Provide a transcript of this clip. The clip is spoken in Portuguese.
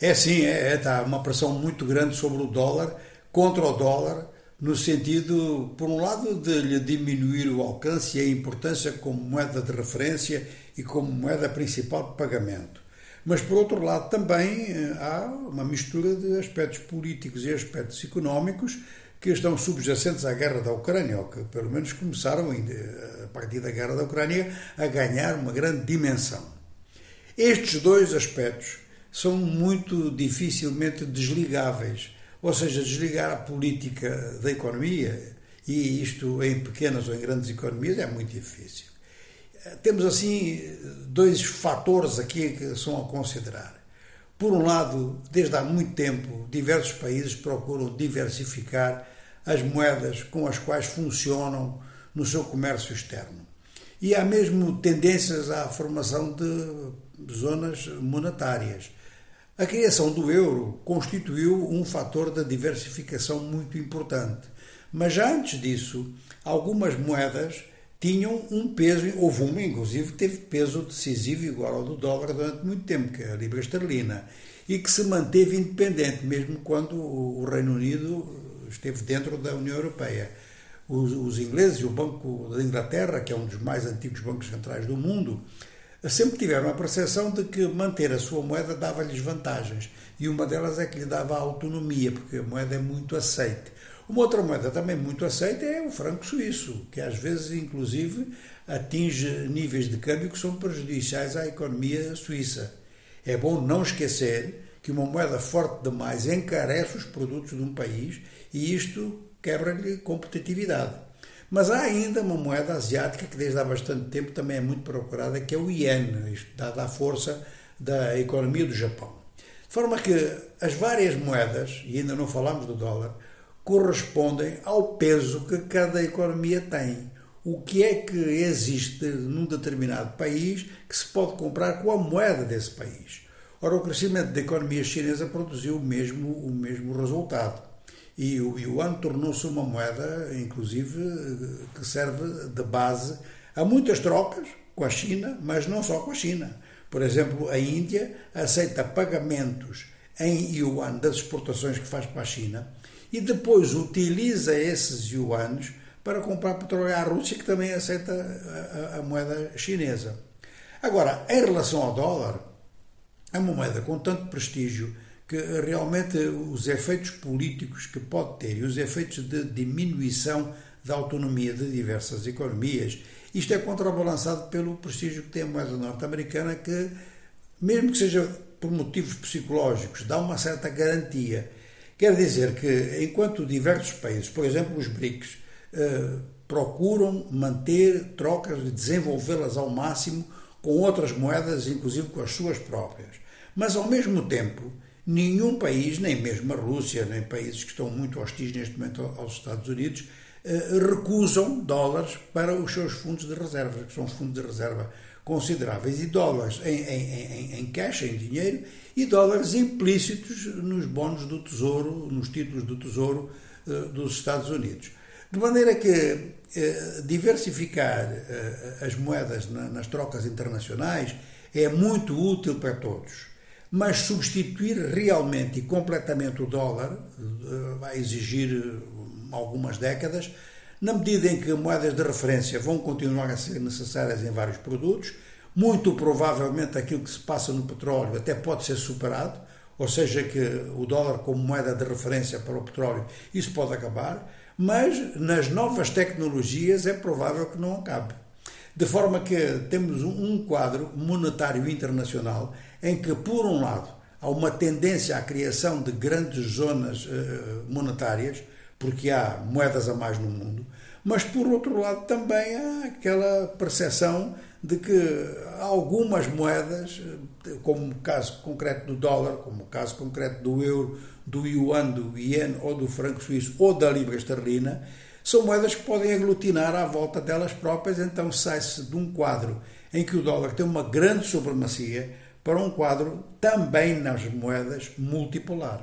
É sim, é, está uma pressão muito grande sobre o dólar, contra o dólar, no sentido, por um lado, de lhe diminuir o alcance e a importância como moeda de referência e como moeda principal de pagamento. Mas, por outro lado, também eh, há uma mistura de aspectos políticos e aspectos económicos que estão subjacentes à guerra da Ucrânia, ou que pelo menos começaram, a partir da guerra da Ucrânia, a ganhar uma grande dimensão. Estes dois aspectos são muito dificilmente desligáveis, ou seja, desligar a política da economia, e isto em pequenas ou em grandes economias é muito difícil. Temos assim dois fatores aqui que são a considerar. Por um lado, desde há muito tempo, diversos países procuram diversificar as moedas com as quais funcionam no seu comércio externo. E há mesmo tendências à formação de zonas monetárias. A criação do euro constituiu um fator de diversificação muito importante. Mas já antes disso, algumas moedas tinham um peso, houve uma inclusive que teve peso decisivo igual ao do dólar durante muito tempo, que é a libra esterlina, e que se manteve independente, mesmo quando o Reino Unido esteve dentro da União Europeia. Os, os ingleses e o Banco da Inglaterra, que é um dos mais antigos bancos centrais do mundo, sempre tiveram a percepção de que manter a sua moeda dava-lhes vantagens. E uma delas é que lhe dava autonomia, porque a moeda é muito aceite. Uma outra moeda também muito aceita é o franco suíço, que às vezes, inclusive, atinge níveis de câmbio que são prejudiciais à economia suíça. É bom não esquecer que uma moeda forte demais encarece os produtos de um país e isto quebra-lhe competitividade. Mas há ainda uma moeda asiática que desde há bastante tempo também é muito procurada, que é o iene, isto dada a força da economia do Japão. De forma que as várias moedas, e ainda não falamos do dólar, correspondem ao peso que cada economia tem. O que é que existe num determinado país que se pode comprar com a moeda desse país? Ora, o crescimento da economia chinesa produziu mesmo, o mesmo resultado. E o yuan tornou-se uma moeda, inclusive, que serve de base a muitas trocas com a China, mas não só com a China. Por exemplo, a Índia aceita pagamentos em yuan das exportações que faz para a China e depois utiliza esses yuanes para comprar petróleo à Rússia, que também aceita a, a, a moeda chinesa. Agora, em relação ao dólar, é uma moeda com tanto prestígio que realmente os efeitos políticos que pode ter e os efeitos de diminuição da autonomia de diversas economias, isto é contrabalançado pelo prestígio que tem a moeda norte-americana, que, mesmo que seja por motivos psicológicos, dá uma certa garantia Quer dizer que, enquanto diversos países, por exemplo os BRICS, eh, procuram manter trocas e desenvolvê-las ao máximo com outras moedas, inclusive com as suas próprias. Mas, ao mesmo tempo, nenhum país, nem mesmo a Rússia, nem países que estão muito hostis neste momento aos Estados Unidos, eh, recusam dólares para os seus fundos de reserva, que são fundos de reserva consideráveis, e dólares em, em, em, em cash, em dinheiro, e dólares implícitos nos bónus do Tesouro, nos títulos do Tesouro uh, dos Estados Unidos. De maneira que uh, diversificar as moedas na, nas trocas internacionais é muito útil para todos. Mas substituir realmente e completamente o dólar vai exigir algumas décadas, na medida em que moedas de referência vão continuar a ser necessárias em vários produtos, muito provavelmente aquilo que se passa no petróleo até pode ser superado, ou seja, que o dólar como moeda de referência para o petróleo, isso pode acabar, mas nas novas tecnologias é provável que não acabe. De forma que temos um quadro monetário internacional em que, por um lado, há uma tendência à criação de grandes zonas eh, monetárias, porque há moedas a mais no mundo, mas por outro lado também há aquela percepção de que algumas moedas, como o caso concreto do dólar, como o caso concreto do euro, do yuan, do ien ou do franco suíço ou da libra esterlina, são moedas que podem aglutinar à volta delas próprias, então sai-se de um quadro em que o dólar tem uma grande supremacia para um quadro também nas moedas multipolar.